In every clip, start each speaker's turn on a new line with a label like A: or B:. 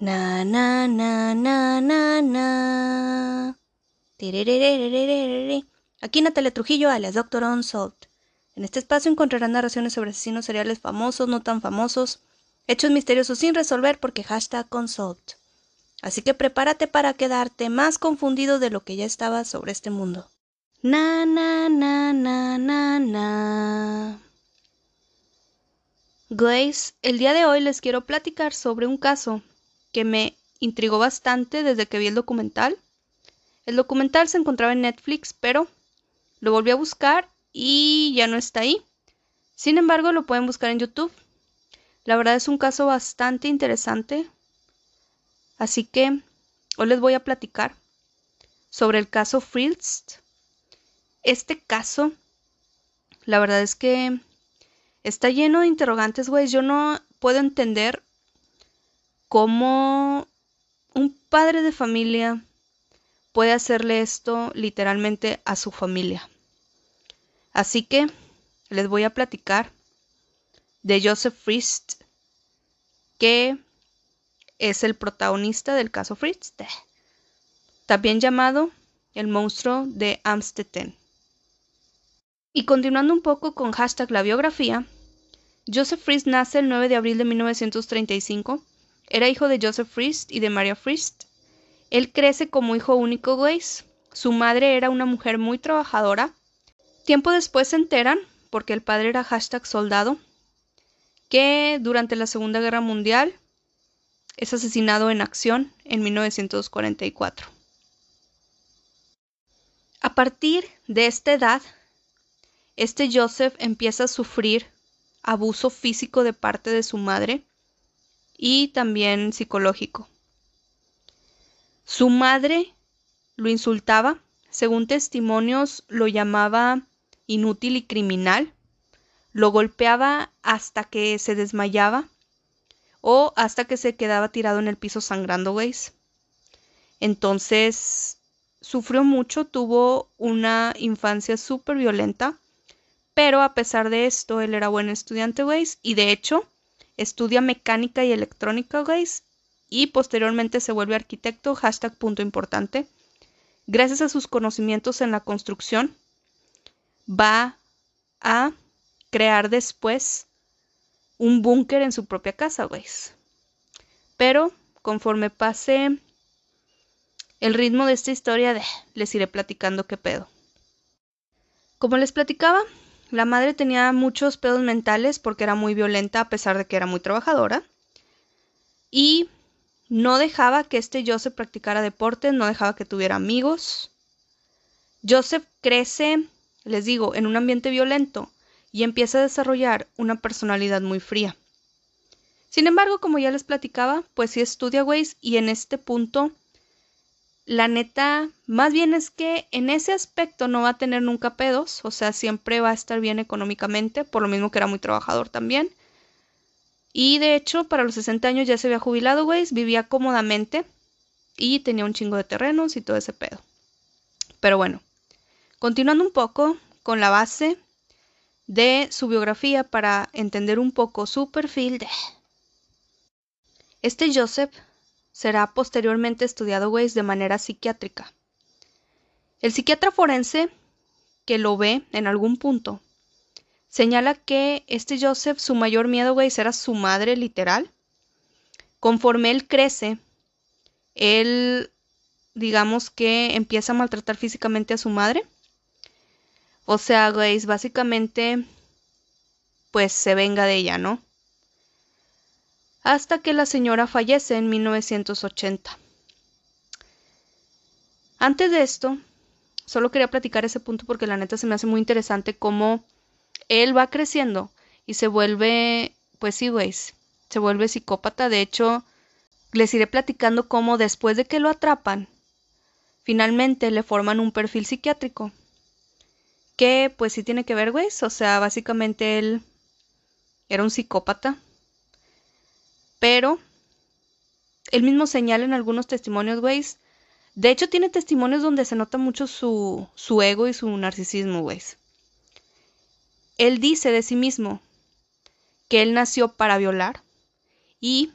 A: Na na na na na na. Aquí Natalia Trujillo, alias Doctor Unsolved. En este espacio encontrarán narraciones sobre asesinos seriales famosos, no tan famosos, hechos misteriosos sin resolver porque hashtag Unsolved. Así que prepárate para quedarte más confundido de lo que ya estaba sobre este mundo. Na na na na na na. Glaze, el día de hoy les quiero platicar sobre un caso que me intrigó bastante desde que vi el documental. El documental se encontraba en Netflix, pero lo volví a buscar y ya no está ahí. Sin embargo, lo pueden buscar en YouTube. La verdad es un caso bastante interesante. Así que hoy les voy a platicar sobre el caso Frilst. Este caso, la verdad es que está lleno de interrogantes, güey. Yo no puedo entender cómo un padre de familia puede hacerle esto literalmente a su familia. Así que les voy a platicar de Joseph Frist, que es el protagonista del caso Frist, también llamado el monstruo de Amstetten. Y continuando un poco con la biografía, Joseph Frist nace el 9 de abril de 1935 era hijo de Joseph Frist y de Maria Frist. Él crece como hijo único Grace. Su madre era una mujer muy trabajadora. Tiempo después se enteran, porque el padre era soldado, que durante la Segunda Guerra Mundial es asesinado en acción en 1944. A partir de esta edad, este Joseph empieza a sufrir abuso físico de parte de su madre y también psicológico. Su madre lo insultaba, según testimonios lo llamaba inútil y criminal, lo golpeaba hasta que se desmayaba o hasta que se quedaba tirado en el piso sangrando, ¿veis? Entonces, sufrió mucho, tuvo una infancia súper violenta, pero a pesar de esto, él era buen estudiante, ¿veis? Y de hecho, estudia mecánica y electrónica, guys, y posteriormente se vuelve arquitecto, hashtag punto importante. Gracias a sus conocimientos en la construcción, va a crear después un búnker en su propia casa, guys. Pero conforme pase el ritmo de esta historia, les iré platicando qué pedo. Como les platicaba, la madre tenía muchos pedos mentales porque era muy violenta a pesar de que era muy trabajadora. Y no dejaba que este Joseph practicara deporte, no dejaba que tuviera amigos. Joseph crece, les digo, en un ambiente violento y empieza a desarrollar una personalidad muy fría. Sin embargo, como ya les platicaba, pues sí estudia Waze y en este punto la neta, más bien es que en ese aspecto no va a tener nunca pedos, o sea, siempre va a estar bien económicamente, por lo mismo que era muy trabajador también. Y de hecho, para los 60 años ya se había jubilado, güey, vivía cómodamente y tenía un chingo de terrenos y todo ese pedo. Pero bueno, continuando un poco con la base de su biografía para entender un poco su perfil de... Este Joseph será posteriormente estudiado, güey, de manera psiquiátrica. El psiquiatra forense que lo ve en algún punto señala que este Joseph, su mayor miedo, güey, era su madre literal. Conforme él crece, él, digamos que empieza a maltratar físicamente a su madre. O sea, güey, básicamente, pues se venga de ella, ¿no? Hasta que la señora fallece en 1980. Antes de esto, solo quería platicar ese punto porque la neta se me hace muy interesante cómo él va creciendo y se vuelve, pues sí, güey, se vuelve psicópata. De hecho, les iré platicando cómo después de que lo atrapan, finalmente le forman un perfil psiquiátrico. Que pues sí tiene que ver, güey. O sea, básicamente él era un psicópata pero él mismo señala en algunos testimonios, güey. De hecho, tiene testimonios donde se nota mucho su, su ego y su narcisismo, güey. Él dice de sí mismo que él nació para violar y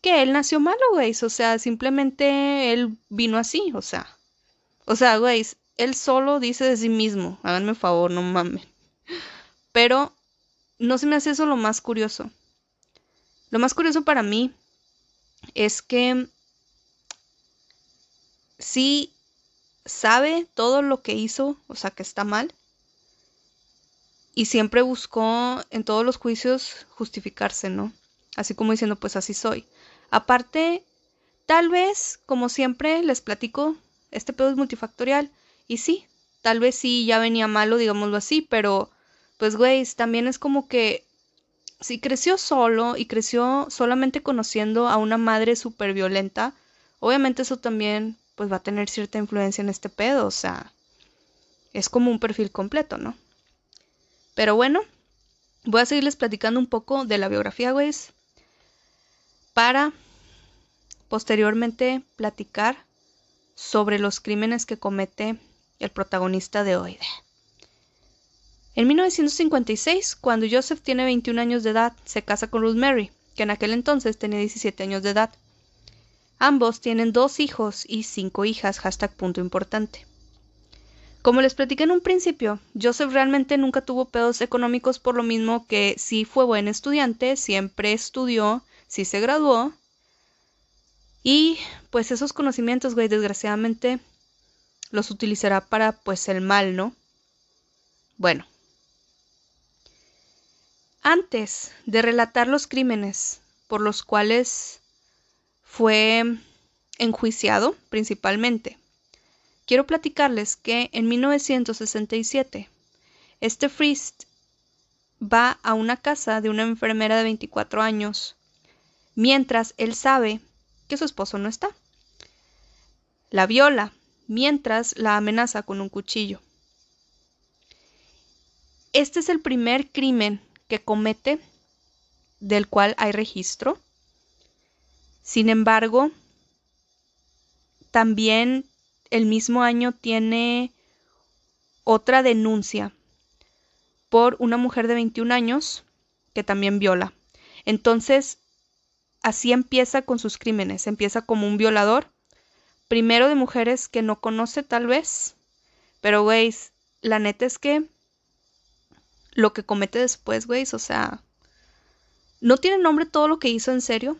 A: que él nació malo, güey. O sea, simplemente él vino así, o sea. O sea, güey, él solo dice de sí mismo. Háganme favor, no mames. Pero no se me hace eso lo más curioso. Lo más curioso para mí es que sí sabe todo lo que hizo, o sea, que está mal. Y siempre buscó en todos los juicios justificarse, ¿no? Así como diciendo, pues así soy. Aparte, tal vez, como siempre les platico, este pedo es multifactorial. Y sí, tal vez sí ya venía malo, digámoslo así, pero pues, güey, también es como que si creció solo y creció solamente conociendo a una madre súper violenta, obviamente eso también pues va a tener cierta influencia en este pedo, o sea, es como un perfil completo, ¿no? Pero bueno, voy a seguirles platicando un poco de la biografía, güey, para posteriormente platicar sobre los crímenes que comete el protagonista de hoy. En 1956, cuando Joseph tiene 21 años de edad, se casa con Ruth Mary, que en aquel entonces tenía 17 años de edad. Ambos tienen dos hijos y cinco hijas, hashtag punto importante. Como les platiqué en un principio, Joseph realmente nunca tuvo pedos económicos por lo mismo que sí fue buen estudiante, siempre estudió, sí se graduó. Y pues esos conocimientos, güey, desgraciadamente los utilizará para pues el mal, ¿no? Bueno, antes de relatar los crímenes por los cuales fue enjuiciado principalmente, quiero platicarles que en 1967 este Frist va a una casa de una enfermera de 24 años, mientras él sabe que su esposo no está. La viola, mientras la amenaza con un cuchillo. Este es el primer crimen que comete del cual hay registro. Sin embargo, también el mismo año tiene otra denuncia por una mujer de 21 años que también viola. Entonces, así empieza con sus crímenes. Empieza como un violador, primero de mujeres que no conoce tal vez, pero güey, la neta es que lo que comete después, güey, o sea, no tiene nombre todo lo que hizo en serio,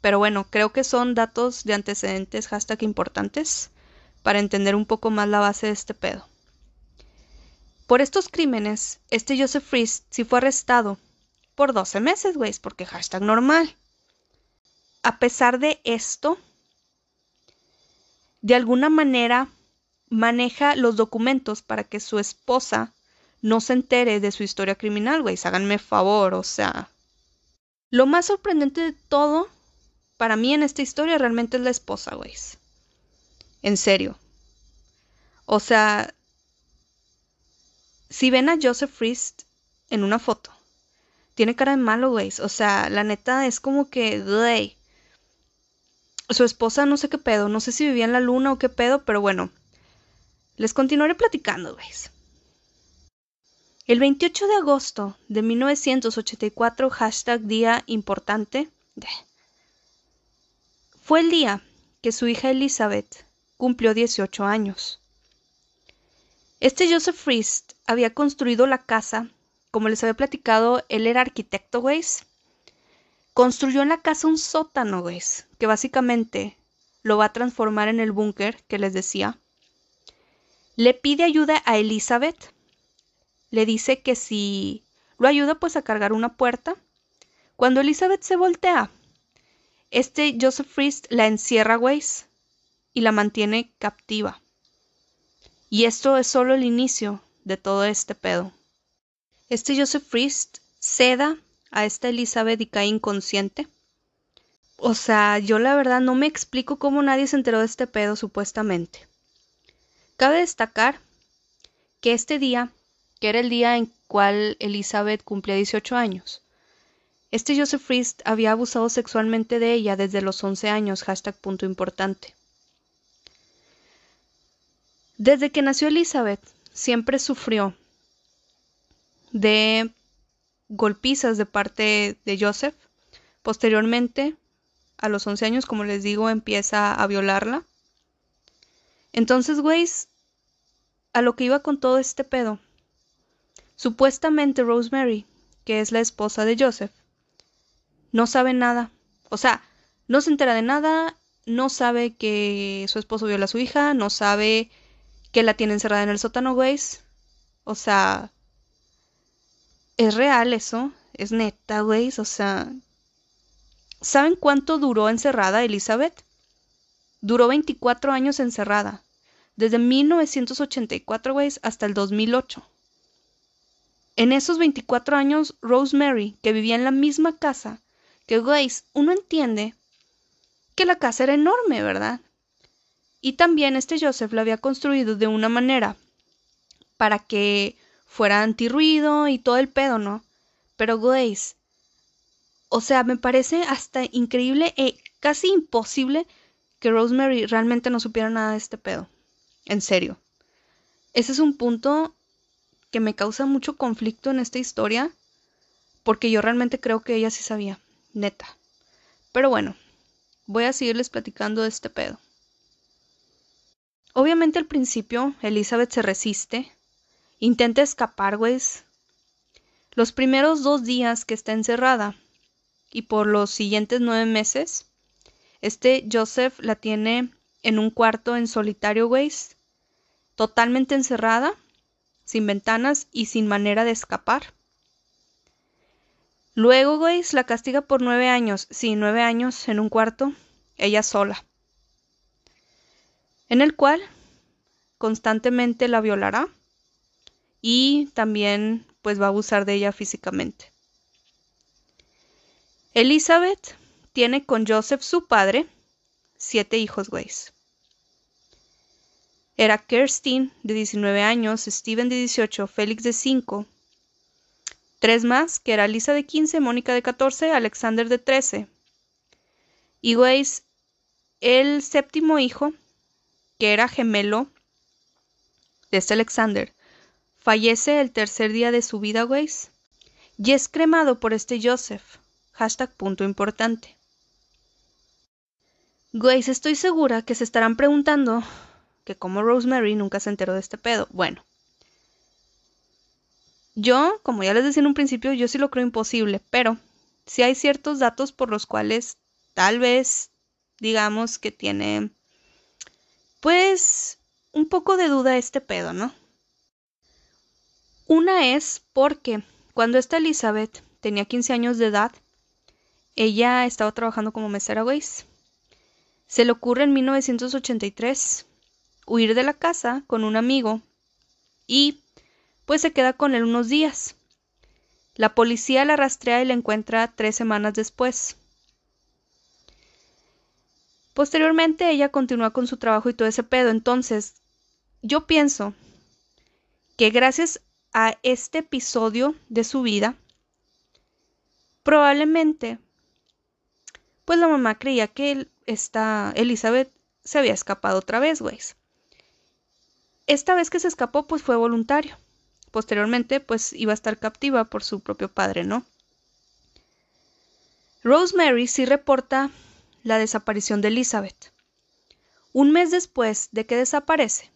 A: pero bueno, creo que son datos de antecedentes hashtag importantes para entender un poco más la base de este pedo. Por estos crímenes, este Joseph Fries sí fue arrestado por 12 meses, güey, porque hashtag normal. A pesar de esto, de alguna manera maneja los documentos para que su esposa no se entere de su historia criminal, güey. Háganme favor, o sea. Lo más sorprendente de todo, para mí en esta historia, realmente es la esposa, güey. En serio. O sea, si ven a Joseph Frist en una foto, tiene cara de malo, güey. O sea, la neta es como que, güey. Su esposa no sé qué pedo, no sé si vivía en la luna o qué pedo, pero bueno. Les continuaré platicando, güey. El 28 de agosto de 1984, hashtag día importante, fue el día que su hija Elizabeth cumplió 18 años. Este Joseph Frist había construido la casa, como les había platicado, él era arquitecto, güeyes. Construyó en la casa un sótano, güeyes, que básicamente lo va a transformar en el búnker que les decía. Le pide ayuda a Elizabeth le dice que si lo ayuda pues a cargar una puerta. Cuando Elizabeth se voltea, este Joseph Frist la encierra, Weiss, y la mantiene captiva. Y esto es solo el inicio de todo este pedo. Este Joseph Frist ceda a esta Elizabeth y cae inconsciente. O sea, yo la verdad no me explico cómo nadie se enteró de este pedo supuestamente. Cabe destacar que este día que era el día en cual Elizabeth cumplía 18 años. Este Joseph Frist había abusado sexualmente de ella desde los 11 años, hashtag punto importante. Desde que nació Elizabeth, siempre sufrió de golpizas de parte de Joseph. Posteriormente, a los 11 años, como les digo, empieza a violarla. Entonces, güeyes, a lo que iba con todo este pedo. Supuestamente Rosemary, que es la esposa de Joseph, no sabe nada. O sea, no se entera de nada, no sabe que su esposo viola a su hija, no sabe que la tiene encerrada en el sótano, güeyes. O sea, es real eso, es neta, güeyes. O sea, ¿saben cuánto duró encerrada Elizabeth? Duró 24 años encerrada, desde 1984, güeyes, hasta el 2008. En esos 24 años, Rosemary, que vivía en la misma casa que Grace, uno entiende que la casa era enorme, ¿verdad? Y también este Joseph la había construido de una manera para que fuera antirruido y todo el pedo, ¿no? Pero Grace, o sea, me parece hasta increíble e casi imposible que Rosemary realmente no supiera nada de este pedo. En serio. Ese es un punto que me causa mucho conflicto en esta historia, porque yo realmente creo que ella sí sabía, neta. Pero bueno, voy a seguirles platicando de este pedo. Obviamente al principio Elizabeth se resiste, intenta escapar, güey. Los primeros dos días que está encerrada y por los siguientes nueve meses, este Joseph la tiene en un cuarto en solitario, güey, totalmente encerrada, sin ventanas y sin manera de escapar. Luego, güey, la castiga por nueve años. Sí, nueve años en un cuarto, ella sola. En el cual constantemente la violará y también pues va a abusar de ella físicamente. Elizabeth tiene con Joseph, su padre, siete hijos, güey. Era Kerstin, de 19 años, Steven, de 18, Félix, de 5, Tres más, que era Lisa de 15, Mónica de 14, Alexander de 13. Y güeyes, el séptimo hijo, que era gemelo de este Alexander, fallece el tercer día de su vida, güeyes, y es cremado por este Joseph. Hashtag punto importante. Güeyes, estoy segura que se estarán preguntando que cómo Rosemary nunca se enteró de este pedo. Bueno, yo, como ya les decía en un principio, yo sí lo creo imposible, pero sí hay ciertos datos por los cuales tal vez digamos que tiene pues un poco de duda este pedo, ¿no? Una es porque cuando esta Elizabeth tenía 15 años de edad, ella estaba trabajando como mesera, Weiss. Se le ocurre en 1983 huir de la casa con un amigo y pues se queda con él unos días. La policía la rastrea y la encuentra tres semanas después. Posteriormente ella continúa con su trabajo y todo ese pedo. Entonces, yo pienso que gracias a este episodio de su vida, probablemente, pues la mamá creía que esta Elizabeth se había escapado otra vez, güey. Esta vez que se escapó, pues fue voluntario posteriormente pues iba a estar captiva por su propio padre, ¿no? Rosemary sí reporta la desaparición de Elizabeth. Un mes después de que desaparece,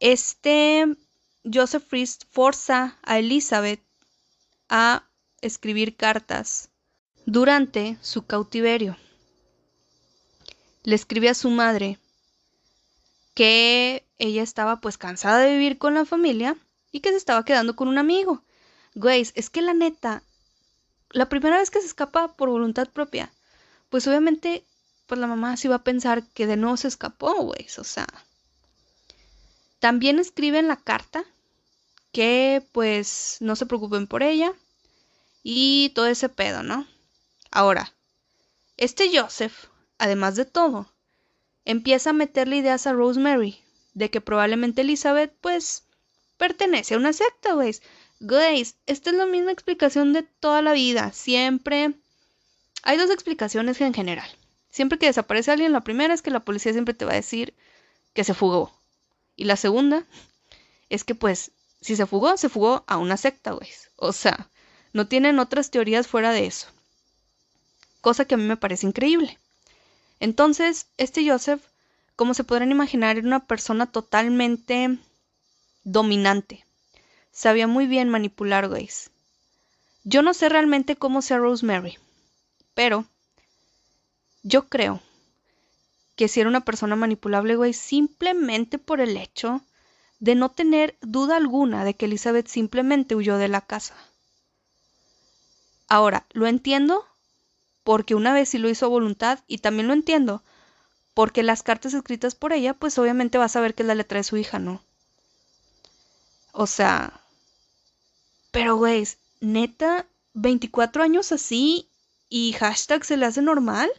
A: este Joseph Priest forza a Elizabeth a escribir cartas durante su cautiverio. Le escribe a su madre que ella estaba pues cansada de vivir con la familia y que se estaba quedando con un amigo. Güey, es que la neta, la primera vez que se escapa por voluntad propia, pues obviamente, pues la mamá sí va a pensar que de nuevo se escapó, güey, o sea. También escribe en la carta que pues no se preocupen por ella y todo ese pedo, ¿no? Ahora, este Joseph, además de todo, empieza a meterle ideas a Rosemary de que probablemente Elizabeth pues pertenece a una secta, güey. Güey, esta es la misma explicación de toda la vida. Siempre hay dos explicaciones en general. Siempre que desaparece alguien, la primera es que la policía siempre te va a decir que se fugó. Y la segunda es que pues si se fugó, se fugó a una secta, güey. O sea, no tienen otras teorías fuera de eso. cosa que a mí me parece increíble. Entonces, este Joseph, como se podrán imaginar, era una persona totalmente dominante. Sabía muy bien manipular, güeyes. Yo no sé realmente cómo sea Rosemary, pero yo creo que si era una persona manipulable, güey, simplemente por el hecho de no tener duda alguna de que Elizabeth simplemente huyó de la casa. Ahora, lo entiendo porque una vez sí lo hizo a voluntad y también lo entiendo porque las cartas escritas por ella, pues obviamente vas a ver que es la letra de su hija, ¿no? O sea, pero güey, neta, 24 años así y hashtag se le hace normal.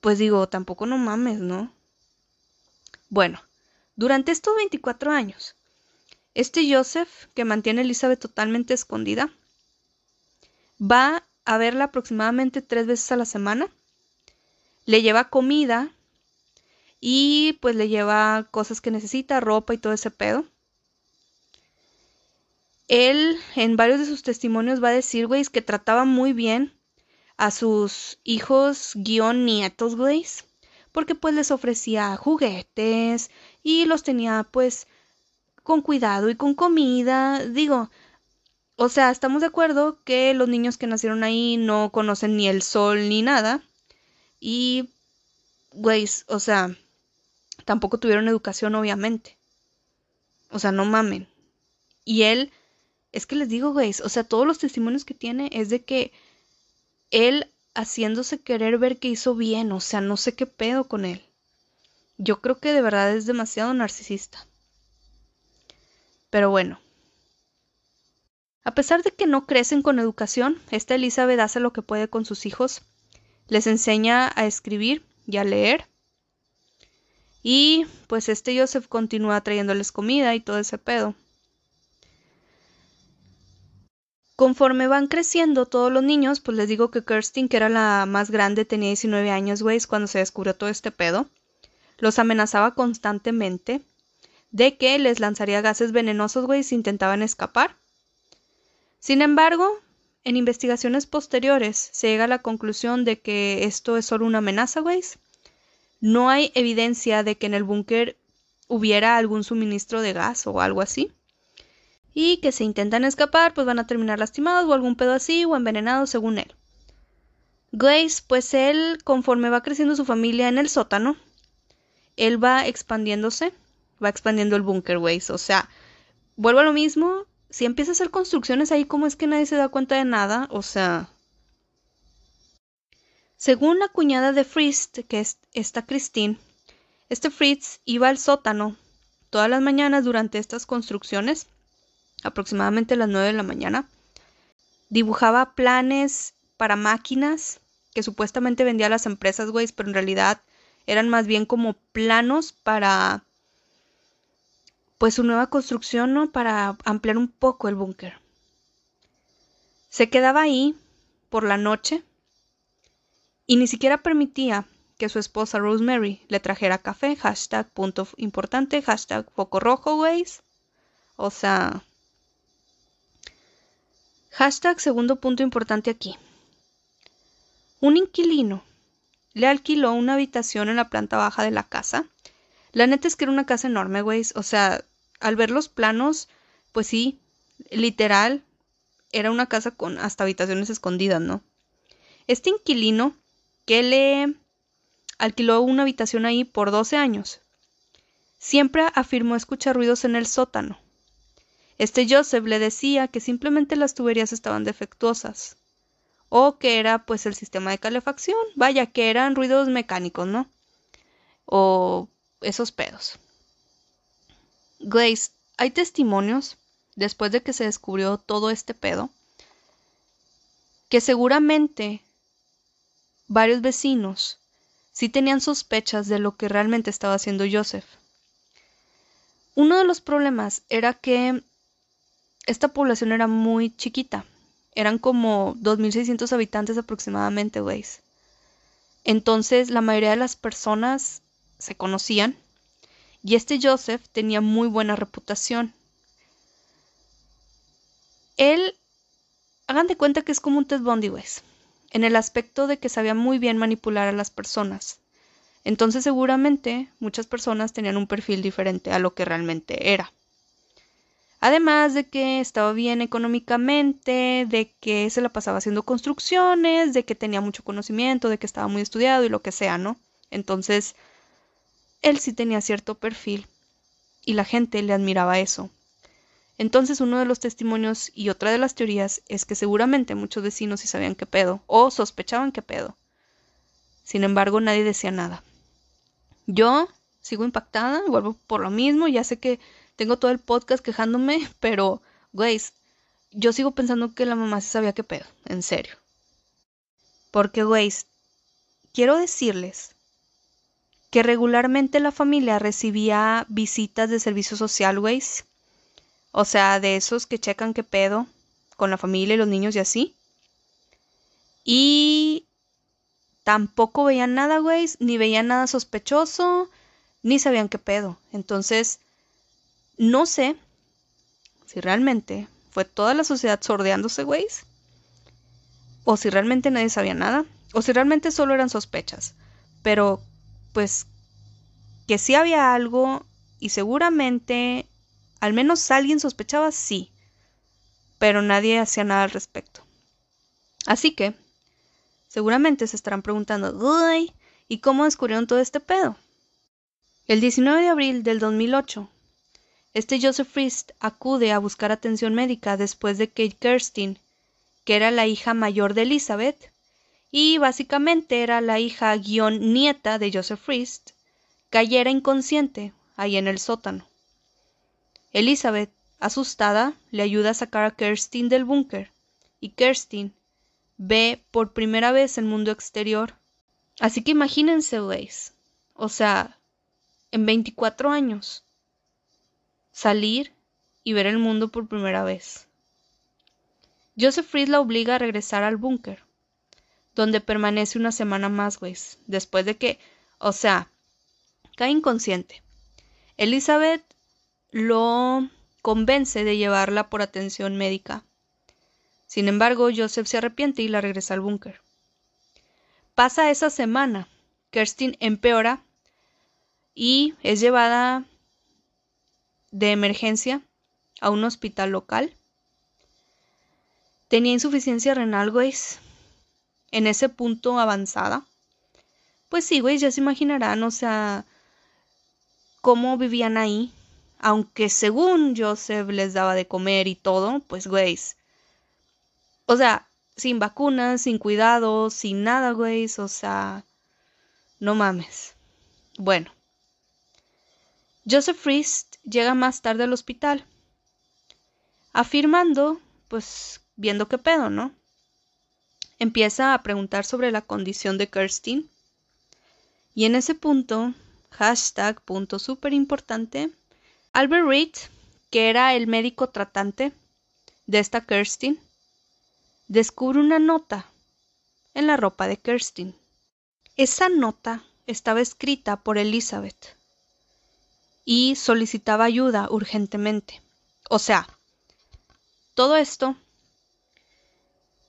A: Pues digo, tampoco no mames, ¿no? Bueno, durante estos 24 años, este Joseph, que mantiene a Elizabeth totalmente escondida, va a verla aproximadamente tres veces a la semana, le lleva comida y pues le lleva cosas que necesita, ropa y todo ese pedo. Él en varios de sus testimonios va a decir, güey, que trataba muy bien a sus hijos guion nietos, güey, porque pues les ofrecía juguetes y los tenía pues con cuidado y con comida. Digo, o sea, estamos de acuerdo que los niños que nacieron ahí no conocen ni el sol ni nada. Y, güey, o sea, tampoco tuvieron educación, obviamente. O sea, no mamen. Y él es que les digo, güey, o sea, todos los testimonios que tiene es de que él haciéndose querer ver que hizo bien, o sea, no sé qué pedo con él. Yo creo que de verdad es demasiado narcisista. Pero bueno. A pesar de que no crecen con educación, esta Elizabeth hace lo que puede con sus hijos. Les enseña a escribir y a leer. Y pues este Joseph continúa trayéndoles comida y todo ese pedo. Conforme van creciendo todos los niños, pues les digo que Kirstin, que era la más grande, tenía 19 años, güey, cuando se descubrió todo este pedo. Los amenazaba constantemente de que les lanzaría gases venenosos, güey, si intentaban escapar. Sin embargo, en investigaciones posteriores se llega a la conclusión de que esto es solo una amenaza, güey. No hay evidencia de que en el búnker hubiera algún suministro de gas o algo así y que si intentan escapar pues van a terminar lastimados o algún pedo así o envenenados según él. Glaze, pues él, conforme va creciendo su familia en el sótano, él va expandiéndose, va expandiendo el búnker, güey. O sea, vuelvo a lo mismo, si empieza a hacer construcciones ahí, ¿cómo es que nadie se da cuenta de nada? O sea... Según la cuñada de Fritz, que es esta Christine, este Fritz iba al sótano todas las mañanas durante estas construcciones aproximadamente a las 9 de la mañana. Dibujaba planes para máquinas que supuestamente vendía a las empresas, güey, pero en realidad eran más bien como planos para pues su nueva construcción, ¿no? Para ampliar un poco el búnker. Se quedaba ahí por la noche y ni siquiera permitía que su esposa Rosemary le trajera café, hashtag punto importante, hashtag foco rojo, güey. O sea, Hashtag segundo punto importante aquí. Un inquilino le alquiló una habitación en la planta baja de la casa. La neta es que era una casa enorme, güey. O sea, al ver los planos, pues sí, literal, era una casa con hasta habitaciones escondidas, ¿no? Este inquilino que le alquiló una habitación ahí por 12 años, siempre afirmó escuchar ruidos en el sótano. Este Joseph le decía que simplemente las tuberías estaban defectuosas o que era pues el sistema de calefacción, vaya que eran ruidos mecánicos, ¿no? O esos pedos. Grace, hay testimonios después de que se descubrió todo este pedo que seguramente varios vecinos sí tenían sospechas de lo que realmente estaba haciendo Joseph. Uno de los problemas era que esta población era muy chiquita. Eran como 2.600 habitantes aproximadamente, güey. Entonces la mayoría de las personas se conocían y este Joseph tenía muy buena reputación. Él, hagan de cuenta que es como un Ted Bundy, güey. en el aspecto de que sabía muy bien manipular a las personas. Entonces seguramente muchas personas tenían un perfil diferente a lo que realmente era. Además de que estaba bien económicamente, de que se la pasaba haciendo construcciones, de que tenía mucho conocimiento, de que estaba muy estudiado y lo que sea, ¿no? Entonces, él sí tenía cierto perfil y la gente le admiraba eso. Entonces uno de los testimonios y otra de las teorías es que seguramente muchos vecinos sí sabían qué pedo o sospechaban qué pedo. Sin embargo, nadie decía nada. Yo sigo impactada, vuelvo por lo mismo, ya sé que tengo todo el podcast quejándome, pero, güey, yo sigo pensando que la mamá sí sabía qué pedo, en serio. Porque, güey, quiero decirles que regularmente la familia recibía visitas de servicio social, güey, o sea, de esos que checan qué pedo con la familia y los niños y así. Y tampoco veían nada, güey, ni veían nada sospechoso, ni sabían qué pedo. Entonces, no sé si realmente fue toda la sociedad sordeándose, güey, o si realmente nadie sabía nada, o si realmente solo eran sospechas. Pero, pues, que sí había algo y seguramente al menos alguien sospechaba, sí, pero nadie hacía nada al respecto. Así que, seguramente se estarán preguntando, Uy, ¿y cómo descubrieron todo este pedo? El 19 de abril del 2008, este Joseph Frist acude a buscar atención médica después de que Kirstin, que era la hija mayor de Elizabeth, y básicamente era la hija guion nieta de Joseph Frist, cayera inconsciente ahí en el sótano. Elizabeth, asustada, le ayuda a sacar a Kerstin del búnker, y Kerstin ve por primera vez el mundo exterior. Así que imagínense, güeyes, o sea, en 24 años, salir y ver el mundo por primera vez. Joseph Fried la obliga a regresar al búnker, donde permanece una semana más, güeyes, después de que, o sea, cae inconsciente. Elizabeth lo convence de llevarla por atención médica. Sin embargo, Joseph se arrepiente y la regresa al búnker. Pasa esa semana. Kerstin empeora y es llevada de emergencia a un hospital local. Tenía insuficiencia renal, güey. En ese punto avanzada. Pues sí, güey, ya se imaginarán, o sea, cómo vivían ahí aunque según Joseph les daba de comer y todo, pues güey. O sea, sin vacunas, sin cuidados, sin nada, güey. O sea, no mames. Bueno. Joseph Frist llega más tarde al hospital, afirmando, pues, viendo qué pedo, ¿no? Empieza a preguntar sobre la condición de Kirstin. Y en ese punto, hashtag punto súper importante, Albert Reed, que era el médico tratante de esta Kirstin, descubre una nota en la ropa de Kirstin. Esa nota estaba escrita por Elizabeth y solicitaba ayuda urgentemente. O sea, todo esto,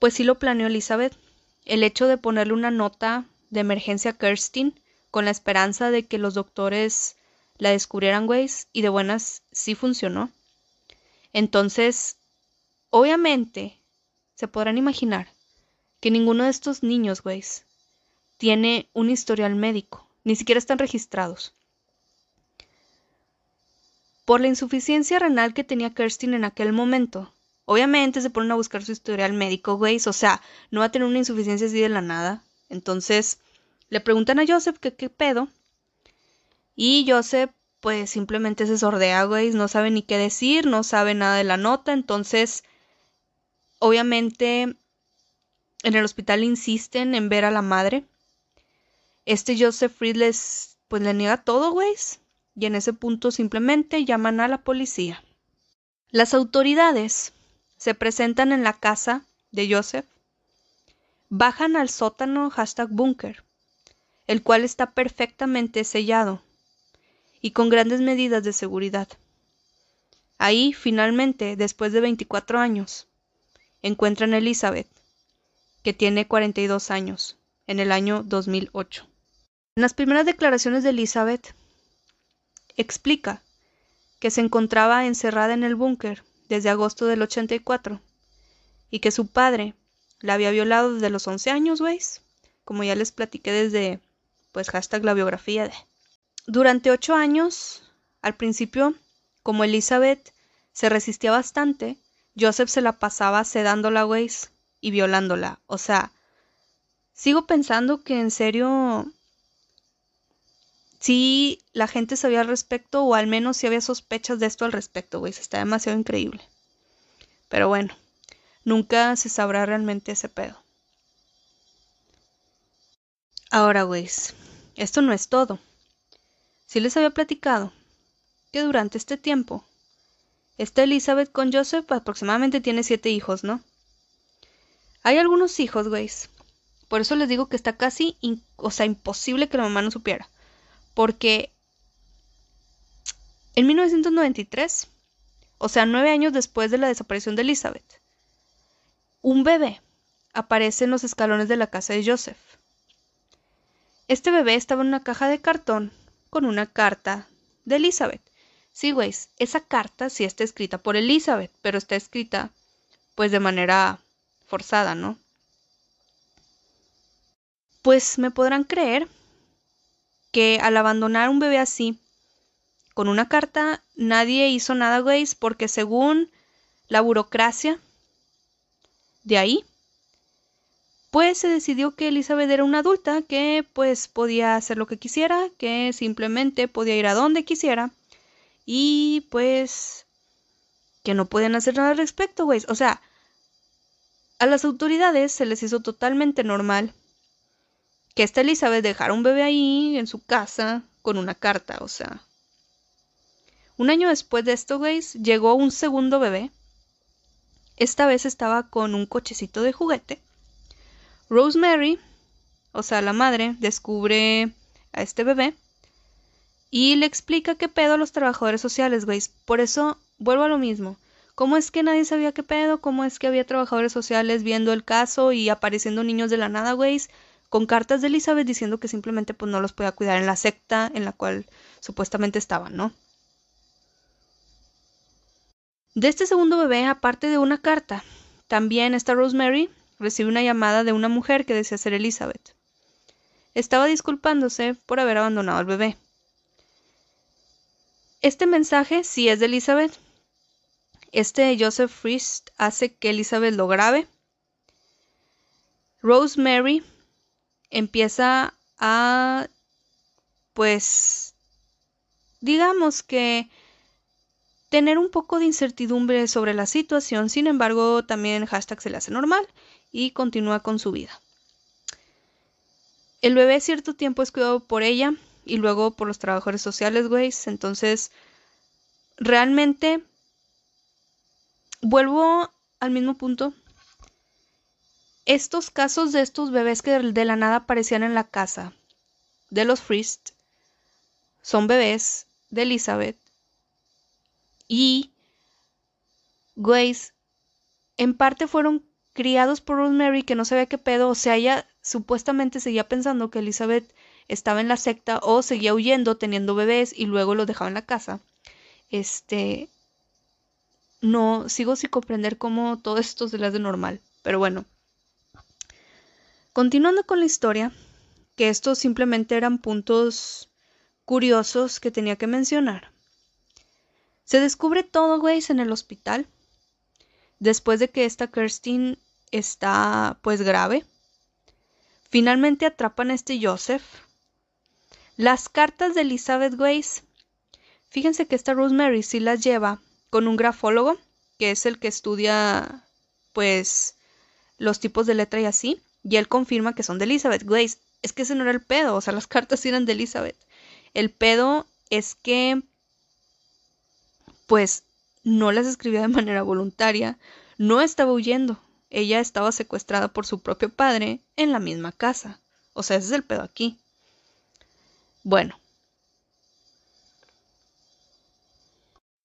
A: pues sí lo planeó Elizabeth. El hecho de ponerle una nota de emergencia a Kirstin con la esperanza de que los doctores la descubrieran, güeyes, y de buenas sí funcionó. Entonces, obviamente, se podrán imaginar que ninguno de estos niños, güeyes, tiene un historial médico, ni siquiera están registrados. Por la insuficiencia renal que tenía Kirstin en aquel momento, obviamente se ponen a buscar su historial médico, güeyes, o sea, no va a tener una insuficiencia así de la nada. Entonces, le preguntan a Joseph que qué pedo, y Joseph, pues simplemente se sordea, güey, no sabe ni qué decir, no sabe nada de la nota, entonces, obviamente, en el hospital insisten en ver a la madre. Este Joseph Fried les, pues le niega todo, güey, y en ese punto simplemente llaman a la policía. Las autoridades se presentan en la casa de Joseph, bajan al sótano hashtag bunker, el cual está perfectamente sellado y con grandes medidas de seguridad. Ahí, finalmente, después de 24 años, encuentran a Elizabeth, que tiene 42 años, en el año 2008. En las primeras declaraciones de Elizabeth, explica que se encontraba encerrada en el búnker desde agosto del 84 y que su padre la había violado desde los 11 años, ¿veis? Como ya les platiqué desde, pues, hashtag la biografía de... Durante ocho años, al principio, como Elizabeth se resistía bastante, Joseph se la pasaba sedándola, ¿veis? Y violándola. O sea, sigo pensando que en serio sí la gente sabía al respecto o al menos sí había sospechas de esto al respecto, güey. Está demasiado increíble. Pero bueno, nunca se sabrá realmente ese pedo. Ahora, güey, esto no es todo. Sí les había platicado que durante este tiempo, esta Elizabeth con Joseph aproximadamente tiene siete hijos, ¿no? Hay algunos hijos, güey. Por eso les digo que está casi, o sea, imposible que la mamá no supiera porque en 1993, o sea, nueve años después de la desaparición de Elizabeth, un bebé aparece en los escalones de la casa de Joseph. Este bebé estaba en una caja de cartón con una carta de Elizabeth. Sí, güey, esa carta sí está escrita por Elizabeth, pero está escrita pues de manera forzada, ¿no? Pues me podrán creer que al abandonar un bebé así, con una carta, nadie hizo nada, güey, porque según la burocracia de ahí, pues se decidió que Elizabeth era una adulta que pues podía hacer lo que quisiera, que simplemente podía ir a donde quisiera y pues que no podían hacer nada al respecto, güey. O sea, a las autoridades se les hizo totalmente normal que esta Elizabeth dejara un bebé ahí en su casa con una carta, o sea. Un año después de esto, guys, llegó un segundo bebé. Esta vez estaba con un cochecito de juguete. Rosemary, o sea, la madre, descubre a este bebé y le explica qué pedo a los trabajadores sociales, güey. Por eso vuelvo a lo mismo. ¿Cómo es que nadie sabía qué pedo? ¿Cómo es que había trabajadores sociales viendo el caso y apareciendo niños de la nada, güey? Con cartas de Elizabeth diciendo que simplemente pues no los podía cuidar en la secta en la cual supuestamente estaban, ¿no? De este segundo bebé, aparte de una carta, también esta Rosemary recibe una llamada de una mujer que decía ser Elizabeth. Estaba disculpándose por haber abandonado al bebé. Este mensaje sí es de Elizabeth. Este Joseph Frist hace que Elizabeth lo grabe. Rosemary empieza a, pues, digamos que tener un poco de incertidumbre sobre la situación, sin embargo, también hashtag se le hace normal y continúa con su vida. El bebé cierto tiempo es cuidado por ella y luego por los trabajadores sociales, güey. Entonces, realmente, vuelvo al mismo punto estos casos de estos bebés que de la nada aparecían en la casa de los Frist son bebés de Elizabeth y Grace en parte fueron criados por Rosemary que no sabía qué pedo, o sea, ella supuestamente seguía pensando que Elizabeth estaba en la secta o seguía huyendo teniendo bebés y luego los dejaba en la casa. Este no sigo sin comprender cómo todo esto se le hace normal, pero bueno. Continuando con la historia, que estos simplemente eran puntos curiosos que tenía que mencionar. Se descubre todo, güey, en el hospital. Después de que esta Kirstin está, pues, grave. Finalmente atrapan a este Joseph. Las cartas de Elizabeth Weiss. Fíjense que esta Rosemary sí las lleva con un grafólogo, que es el que estudia, pues, los tipos de letra y así. Y él confirma que son de Elizabeth. Grace, es que ese no era el pedo, o sea, las cartas eran de Elizabeth. El pedo es que, pues, no las escribía de manera voluntaria, no estaba huyendo, ella estaba secuestrada por su propio padre en la misma casa. O sea, ese es el pedo aquí. Bueno.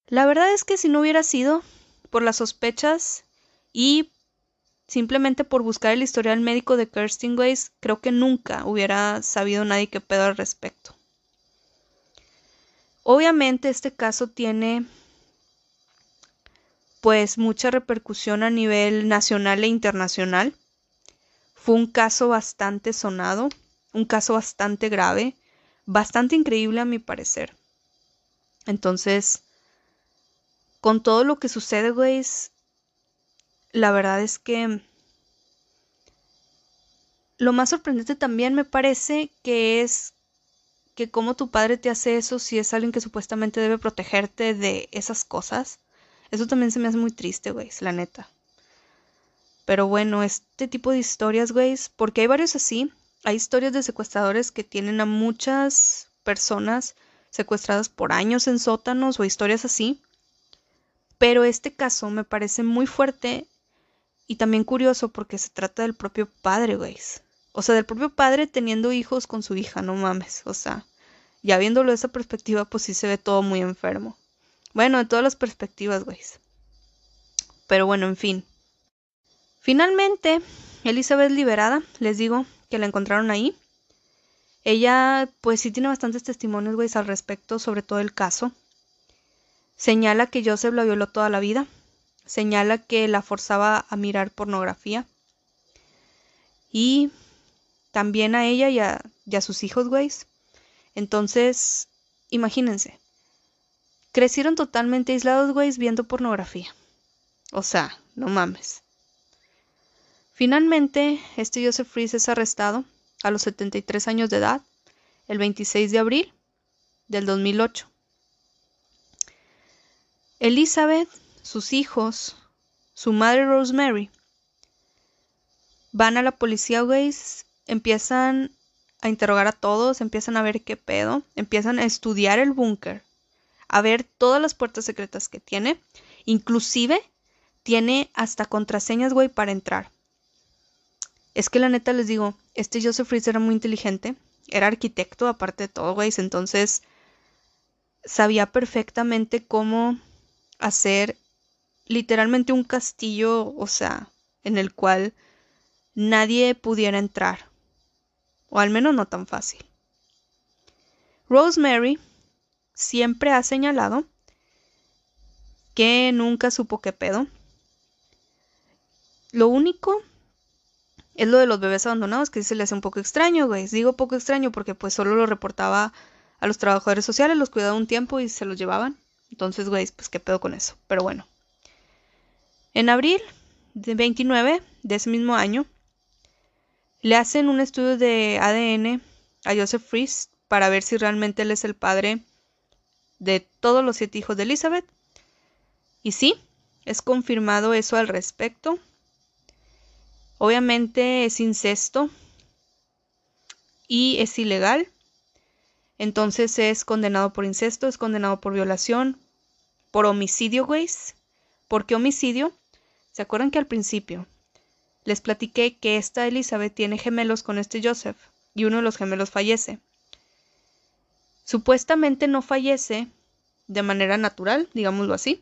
A: La verdad es que si no hubiera sido por las sospechas y simplemente por buscar el historial médico de Kirsten Weiss, creo que nunca hubiera sabido nadie qué pedo al respecto. Obviamente este caso tiene pues mucha repercusión a nivel nacional e internacional. Fue un caso bastante sonado, un caso bastante grave, bastante increíble a mi parecer. Entonces, con todo lo que sucede, güey, la verdad es que lo más sorprendente también me parece que es que como tu padre te hace eso si es alguien que supuestamente debe protegerte de esas cosas. Eso también se me hace muy triste, güey, la neta. Pero bueno, este tipo de historias, güey, porque hay varios así. Hay historias de secuestradores que tienen a muchas personas secuestradas por años en sótanos o historias así. Pero este caso me parece muy fuerte y también curioso porque se trata del propio padre, güey. O sea, del propio padre teniendo hijos con su hija, no mames. O sea, ya viéndolo de esa perspectiva, pues sí se ve todo muy enfermo. Bueno, de todas las perspectivas, güey. Pero bueno, en fin. Finalmente, Elizabeth liberada, les digo que la encontraron ahí. Ella, pues sí tiene bastantes testimonios, güey, al respecto, sobre todo el caso. Señala que Joseph la violó toda la vida. Señala que la forzaba a mirar pornografía. Y también a ella y a, sus hijos, güey. Entonces, imagínense. Crecieron totalmente aislados, güey, viendo pornografía. O sea, no mames. Finalmente, este Joseph Fries es arrestado a los 73 años de edad, el 26 de abril del 2008. Elizabeth, sus hijos, su madre Rosemary, van a la policía, güey, empiezan a interrogar a todos, empiezan a ver qué pedo, empiezan a estudiar el búnker, a ver todas las puertas secretas que tiene, inclusive tiene hasta contraseñas, güey, para entrar. Es que la neta les digo, este Joseph Fries era muy inteligente, era arquitecto aparte de todo, güey, entonces sabía perfectamente cómo hacer literalmente un castillo, o sea, en el cual nadie pudiera entrar o al menos no tan fácil. Rosemary siempre ha señalado que nunca supo qué pedo. Lo único es lo de los bebés abandonados, que se le hace un poco extraño, güey. Digo poco extraño porque pues solo lo reportaba a los trabajadores sociales, los cuidaba un tiempo y se los llevaban. Entonces, güey, pues qué pedo con eso. Pero bueno. En abril de 29 de ese mismo año, le hacen un estudio de ADN a Joseph Fries para ver si realmente él es el padre de todos los siete hijos de Elizabeth. Y sí, es confirmado eso al respecto. Obviamente es incesto y es ilegal. Entonces es condenado por incesto, es condenado por violación, por homicidio, güey. ¿Por qué homicidio? ¿Se acuerdan que al principio les platiqué que esta Elizabeth tiene gemelos con este Joseph y uno de los gemelos fallece. Supuestamente no fallece de manera natural, digámoslo así.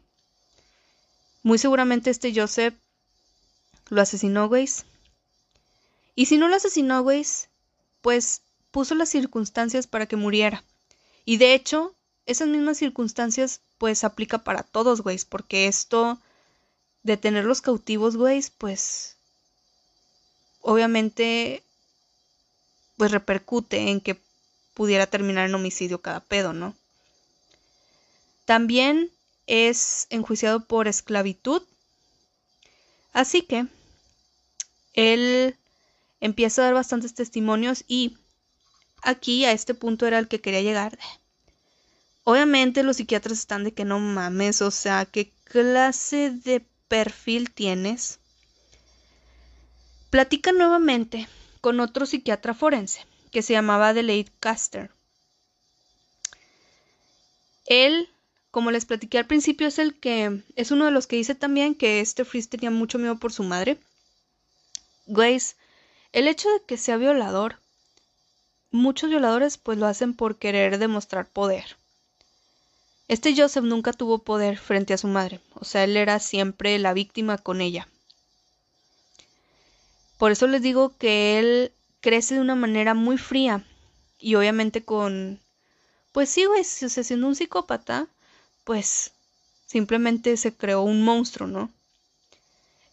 A: Muy seguramente este Joseph lo asesinó, Weiss. Y si no lo asesinó, Weiss, pues puso las circunstancias para que muriera. Y de hecho, esas mismas circunstancias pues aplica para todos, Weiss, porque esto de tenerlos cautivos, Weiss, pues obviamente pues repercute en que pudiera terminar en homicidio cada pedo, ¿no? También es enjuiciado por esclavitud. Así que él empieza a dar bastantes testimonios y aquí a este punto era el que quería llegar. Obviamente los psiquiatras están de que no mames, o sea, ¿qué clase de perfil tienes? Platica nuevamente con otro psiquiatra forense que se llamaba Adelaide Caster. Él, como les platiqué al principio, es el que es uno de los que dice también que este Fritz tenía mucho miedo por su madre. Grace, el hecho de que sea violador, muchos violadores pues lo hacen por querer demostrar poder. Este Joseph nunca tuvo poder frente a su madre, o sea, él era siempre la víctima con ella. Por eso les digo que él crece de una manera muy fría y obviamente con, pues sí, güey, siendo un psicópata, pues simplemente se creó un monstruo, ¿no?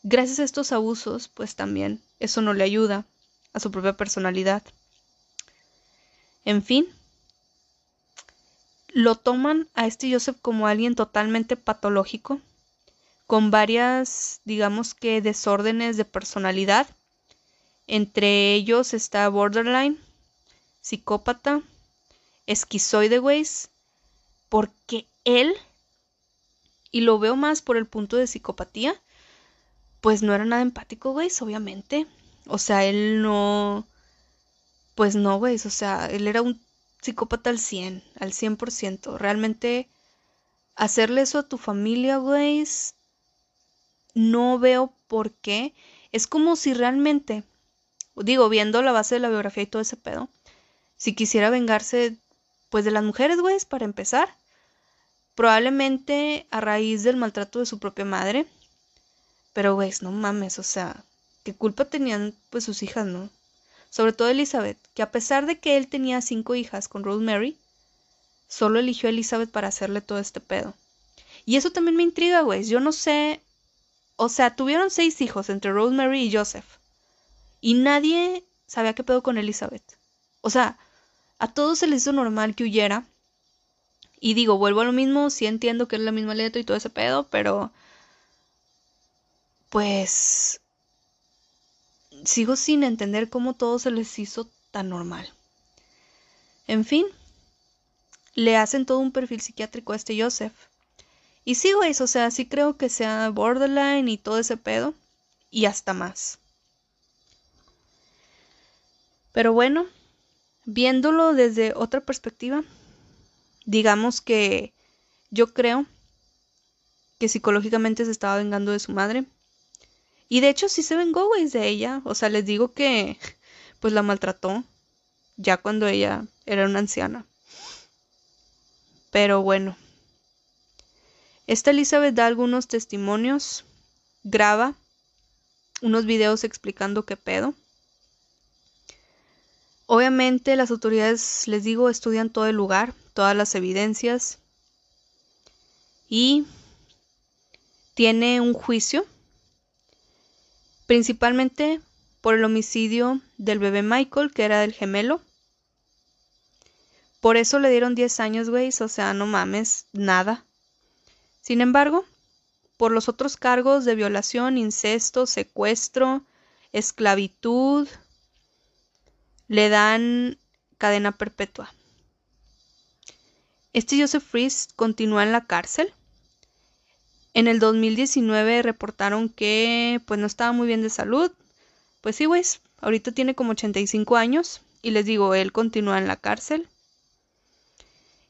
A: Gracias a estos abusos, pues también eso no le ayuda a su propia personalidad. En fin, lo toman a este Joseph como alguien totalmente patológico, con varias, digamos que, desórdenes de personalidad. Entre ellos está borderline, psicópata, esquizoide, güey, porque él, y lo veo más por el punto de psicopatía, pues no era nada empático, güey, obviamente. O sea, él no, pues no, güey, o sea, él era un psicópata al 100, al 100%. Realmente hacerle eso a tu familia, güey, no veo por qué. Es como si realmente, digo, viendo la base de la biografía y todo ese pedo, si quisiera vengarse, pues de las mujeres, güey, para empezar. Probablemente a raíz del maltrato de su propia madre. Pero, güey, no mames, o sea, ¿qué culpa tenían pues sus hijas, no? Sobre todo Elizabeth, que a pesar de que él tenía cinco hijas con Rosemary, solo eligió a Elizabeth para hacerle todo este pedo. Y eso también me intriga, güey. Yo no sé. O sea, tuvieron seis hijos entre Rosemary y Joseph. Y nadie sabía qué pedo con Elizabeth. O sea, a todos se les hizo normal que huyera. Y digo, vuelvo a lo mismo, sí entiendo que es la misma letra y todo ese pedo, pero. Pues sigo sin entender cómo todo se les hizo tan normal. En fin, le hacen todo un perfil psiquiátrico a este Joseph. Y sí, güey, o sea, sí creo que sea borderline y todo ese pedo. Y hasta más. Pero bueno, viéndolo desde otra perspectiva, digamos que yo creo que psicológicamente se estaba vengando de su madre y de hecho sí se vengó, güey, de ella. O sea, les digo que pues la maltrató ya cuando ella era una anciana. Pero bueno. Esta Elizabeth da algunos testimonios, graba unos videos explicando qué pedo. Obviamente las autoridades, les digo, estudian todo el lugar, todas las evidencias y tiene un juicio principalmente por el homicidio del bebé Michael, que era del gemelo. Por eso le dieron 10 años, güey, o sea, no mames, nada. Sin embargo, por los otros cargos de violación, incesto, secuestro, esclavitud, le dan cadena perpetua. Este Joseph Fries continúa en la cárcel en el 2019 reportaron que pues no estaba muy bien de salud. Pues sí, güey, ahorita tiene como 85 años y les digo, él continúa en la cárcel.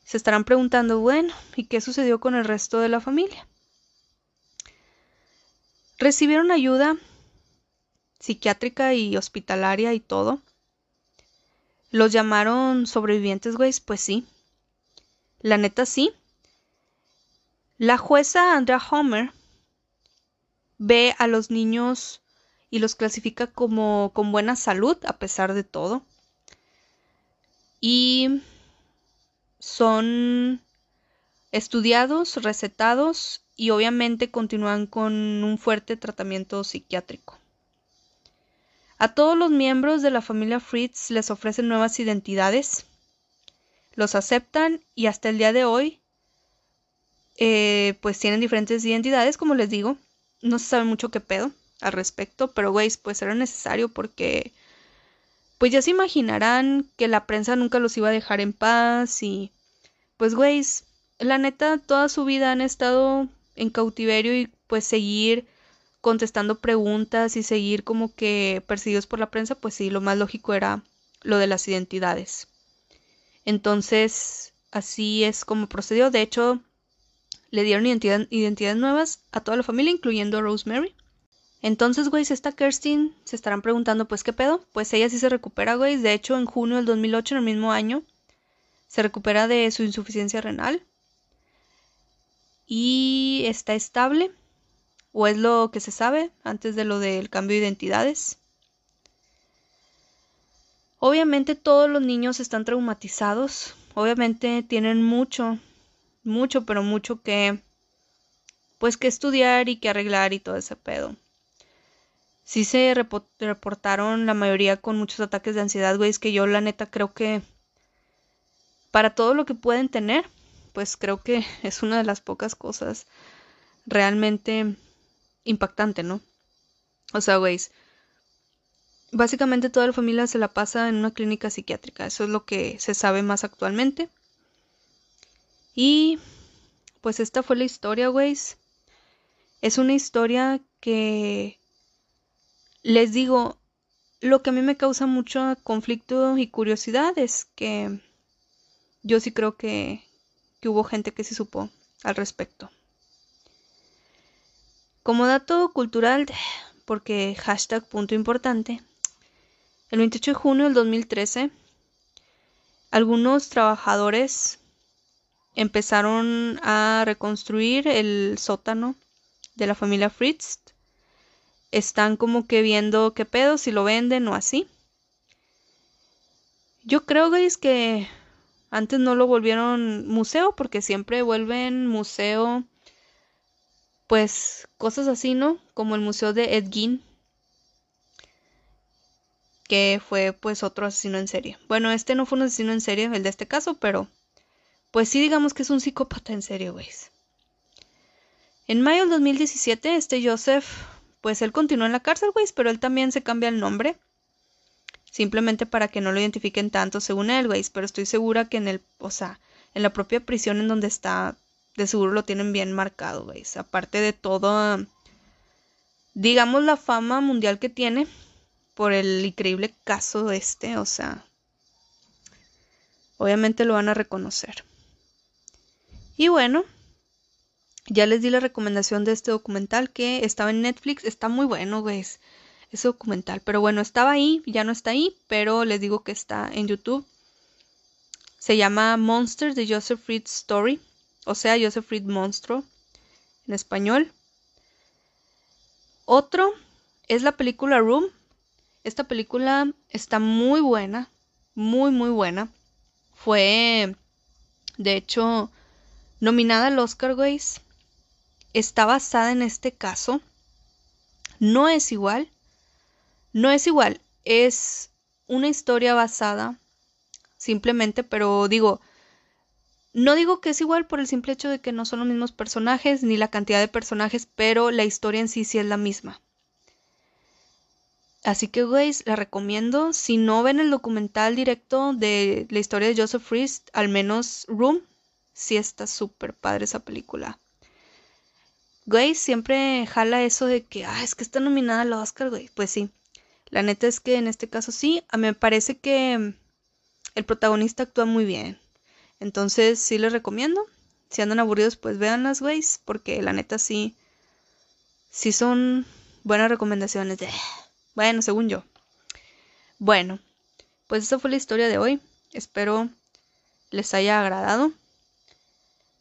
A: Se estarán preguntando, bueno, ¿y qué sucedió con el resto de la familia? Recibieron ayuda psiquiátrica y hospitalaria y todo. Los llamaron sobrevivientes, güey, pues sí. La neta sí. La jueza Andrea Homer ve a los niños y los clasifica como con buena salud a pesar de todo. Y son estudiados, recetados y obviamente continúan con un fuerte tratamiento psiquiátrico. A todos los miembros de la familia Fritz les ofrecen nuevas identidades, los aceptan y hasta el día de hoy eh, pues tienen diferentes identidades, como les digo. No se sabe mucho qué pedo al respecto, pero güey, pues era necesario porque pues ya se imaginarán que la prensa nunca los iba a dejar en paz y pues güey, la neta toda su vida han estado en cautiverio y pues seguir contestando preguntas y seguir como que perseguidos por la prensa, pues sí, lo más lógico era lo de las identidades. Entonces, así es como procedió. De hecho, le dieron identidades nuevas a toda la familia, incluyendo a Rosemary. Entonces, güey, esta Kirstin se estarán preguntando, pues, ¿qué pedo? Pues ella sí se recupera, güey. De hecho, en junio del 2008, en el mismo año, se recupera de su insuficiencia renal. Y está estable, o es lo que se sabe antes de lo del cambio de identidades. Obviamente todos los niños están traumatizados, obviamente tienen mucho, mucho, pero mucho que, pues que estudiar y que arreglar y todo ese pedo. Sí se reportaron la mayoría con muchos ataques de ansiedad, güey, es que yo la neta creo que para todo lo que pueden tener, pues creo que es una de las pocas cosas realmente impactante, ¿no? O sea, güey, básicamente toda la familia se la pasa en una clínica psiquiátrica, eso es lo que se sabe más actualmente. Y pues esta fue la historia, güey. Es una historia que les digo, lo que a mí me causa mucho conflicto y curiosidad es que yo sí creo que, que hubo gente que sí supo al respecto. Como dato cultural, porque hashtag punto importante, el 28 de junio del 2013, algunos trabajadores empezaron a reconstruir el sótano de la familia Fritz. Están como que viendo qué pedo, si lo venden o así. Yo creo, guys, que antes no lo volvieron museo porque siempre vuelven museo, pues cosas así, ¿no? Como el museo de Ed Gein, que fue pues otro asesino en serie. Bueno, este no fue un asesino en serie, el de este caso, pero pues sí digamos que es un psicópata en serio, güey. En mayo del 2017, este Joseph, pues él continuó en la cárcel, güey, pero él también se cambia el nombre simplemente para que no lo identifiquen tanto según él, güey, pero estoy segura que en el, o sea, en la propia prisión en donde está, de seguro lo tienen bien marcado, güey, aparte de todo, digamos, la fama mundial que tiene por el increíble caso este, o sea, obviamente lo van a reconocer. Y bueno, ya les di la recomendación de este documental que estaba en Netflix, está muy bueno, güey ese documental. Pero bueno, estaba ahí, ya no está ahí, pero les digo que está en YouTube. Se llama Monster de Joseph Fried Story, o sea, Joseph Fried Monstruo en español. Otro es la película Room. Esta película está muy buena, muy, muy buena. Fue, de hecho, nominada al Oscar, guys. Está basada en este caso. No es igual, no es igual, es una historia basada simplemente, pero digo, no digo que es igual por el simple hecho de que no son los mismos personajes ni la cantidad de personajes, pero la historia en sí sí es la misma. Así que, guys, la recomiendo. Si no ven el documental directo de la historia de Joseph Friest, al menos Room, sí está súper padre esa película. Guys, siempre jala eso de que, ah, es que está nominada al Oscar, güey. Pues sí. La neta es que en este caso sí, a mí me parece que el protagonista actúa muy bien. Entonces sí les recomiendo. Si andan aburridos, pues véanlas, güeyes, porque la neta sí, sí son buenas recomendaciones. Bueno, según yo. Bueno, pues esa fue la historia de hoy. Espero les haya agradado.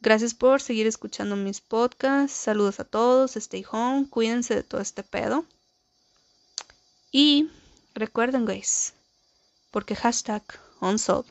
A: Gracias por seguir escuchando mis podcasts. Saludos a todos. Stay home. Cuídense de todo este pedo. Y recuerden, guys, porque hashtag unsolved.